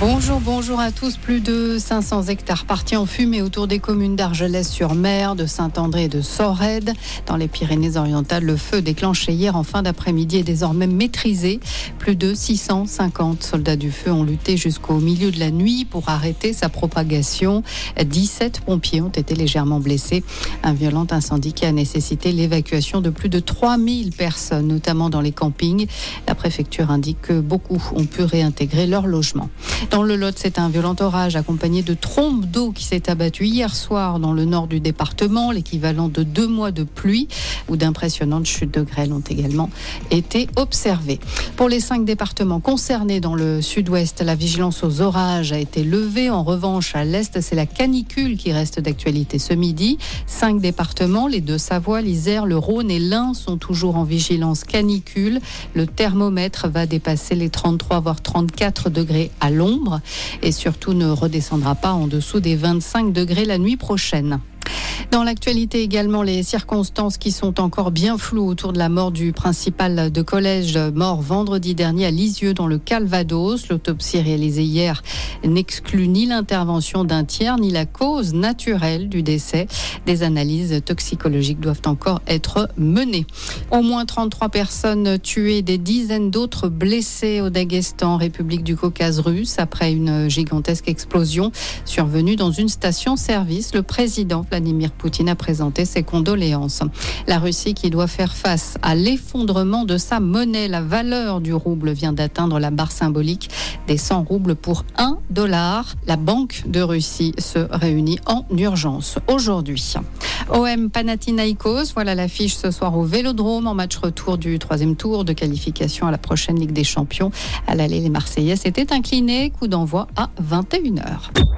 Bonjour, bonjour à tous. Plus de 500 hectares partis en fumée autour des communes d'Argelès-sur-Mer, de Saint-André et de Sorède. Dans les Pyrénées-Orientales, le feu déclenché hier en fin d'après-midi est désormais maîtrisé. Plus de 650 soldats du feu ont lutté jusqu'au milieu de la nuit pour arrêter sa propagation. 17 pompiers ont été légèrement blessés. Un violent incendie qui a nécessité l'évacuation de plus de 3000 personnes, notamment dans les campings. La préfecture indique que beaucoup ont pu réintégrer leur logement. Dans le Lot, c'est un violent orage accompagné de trombes d'eau qui s'est abattu hier soir dans le nord du département, l'équivalent de deux mois de pluie, où d'impressionnantes chutes de grêle ont également été observées. Pour les cinq départements concernés dans le sud-ouest, la vigilance aux orages a été levée. En revanche, à l'est, c'est la canicule qui reste d'actualité ce midi. Cinq départements, les deux Savoie, l'Isère, le Rhône et l'Ain sont toujours en vigilance canicule. Le thermomètre va dépasser les 33 voire 34 degrés à et surtout ne redescendra pas en dessous des 25 degrés la nuit prochaine. Dans l'actualité également, les circonstances qui sont encore bien floues autour de la mort du principal de collège mort vendredi dernier à Lisieux dans le Calvados. L'autopsie réalisée hier n'exclut ni l'intervention d'un tiers ni la cause naturelle du décès. Des analyses toxicologiques doivent encore être menées. Au moins 33 personnes tuées, des dizaines d'autres blessées au Daghestan, République du Caucase russe, après une gigantesque explosion survenue dans une station-service. Le président Poutine a présenté ses condoléances. La Russie qui doit faire face à l'effondrement de sa monnaie. La valeur du rouble vient d'atteindre la barre symbolique des 100 roubles pour 1 dollar. La Banque de Russie se réunit en urgence aujourd'hui. OM Panathinaikos, voilà l'affiche ce soir au Vélodrome en match retour du troisième tour de qualification à la prochaine Ligue des Champions. À l'aller, les Marseillais s'étaient inclinés. Coup d'envoi à 21h.